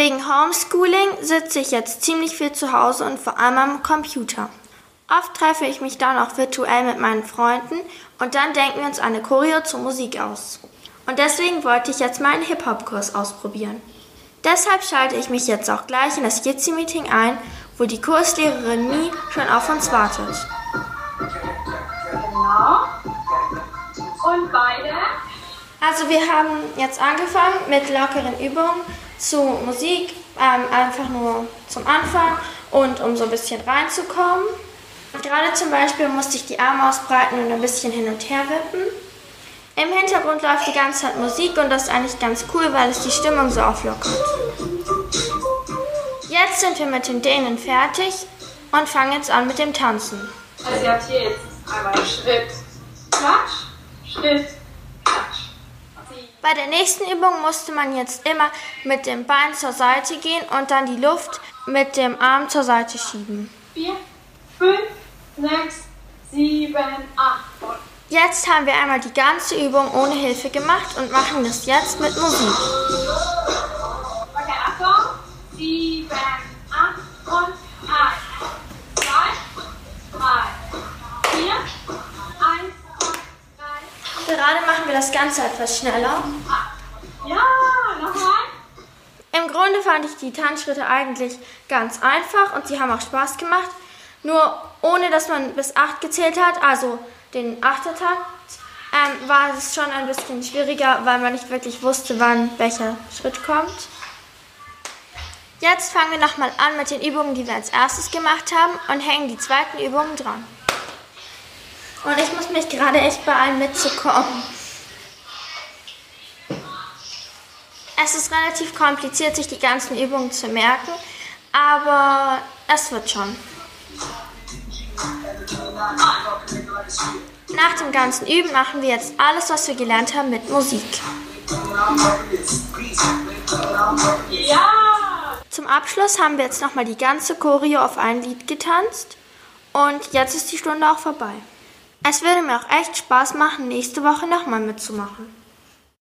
Wegen Homeschooling sitze ich jetzt ziemlich viel zu Hause und vor allem am Computer. Oft treffe ich mich dann auch virtuell mit meinen Freunden und dann denken wir uns eine Choreo zur Musik aus. Und deswegen wollte ich jetzt mal einen Hip-Hop-Kurs ausprobieren. Deshalb schalte ich mich jetzt auch gleich in das Jitsi-Meeting ein, wo die Kurslehrerin Mi schon auf uns wartet. Genau. Und beide? Also wir haben jetzt angefangen mit lockeren Übungen zu Musik, ähm, einfach nur zum Anfang und um so ein bisschen reinzukommen. Gerade zum Beispiel musste ich die Arme ausbreiten und ein bisschen hin und her wippen. Im Hintergrund läuft die ganze Zeit Musik und das ist eigentlich ganz cool, weil es die Stimmung so auflockert. Jetzt sind wir mit den Dehnen fertig und fangen jetzt an mit dem Tanzen. Also ihr habt hier jetzt einmal Schritt, Klatsch, Schritt. Bei der nächsten Übung musste man jetzt immer mit dem Bein zur Seite gehen und dann die Luft mit dem Arm zur Seite schieben. Vier, fünf, sechs, sieben, acht und Jetzt haben wir einmal die ganze Übung ohne Hilfe gemacht und machen das jetzt mit Musik. Gerade machen wir das Ganze etwas schneller. Ja, nochmal. Im Grunde fand ich die Tanzschritte eigentlich ganz einfach und sie haben auch Spaß gemacht. Nur ohne dass man bis 8 gezählt hat, also den Achtertakt, ähm, war es schon ein bisschen schwieriger, weil man nicht wirklich wusste, wann welcher Schritt kommt. Jetzt fangen wir nochmal an mit den Übungen, die wir als erstes gemacht haben und hängen die zweiten Übungen dran. Und ich muss mich gerade echt beeilen mitzukommen. Es ist relativ kompliziert, sich die ganzen Übungen zu merken, aber es wird schon. Nach dem ganzen Üben machen wir jetzt alles, was wir gelernt haben, mit Musik. Ja. Zum Abschluss haben wir jetzt nochmal die ganze Choreo auf ein Lied getanzt und jetzt ist die Stunde auch vorbei. Es würde mir auch echt Spaß machen, nächste Woche nochmal mitzumachen.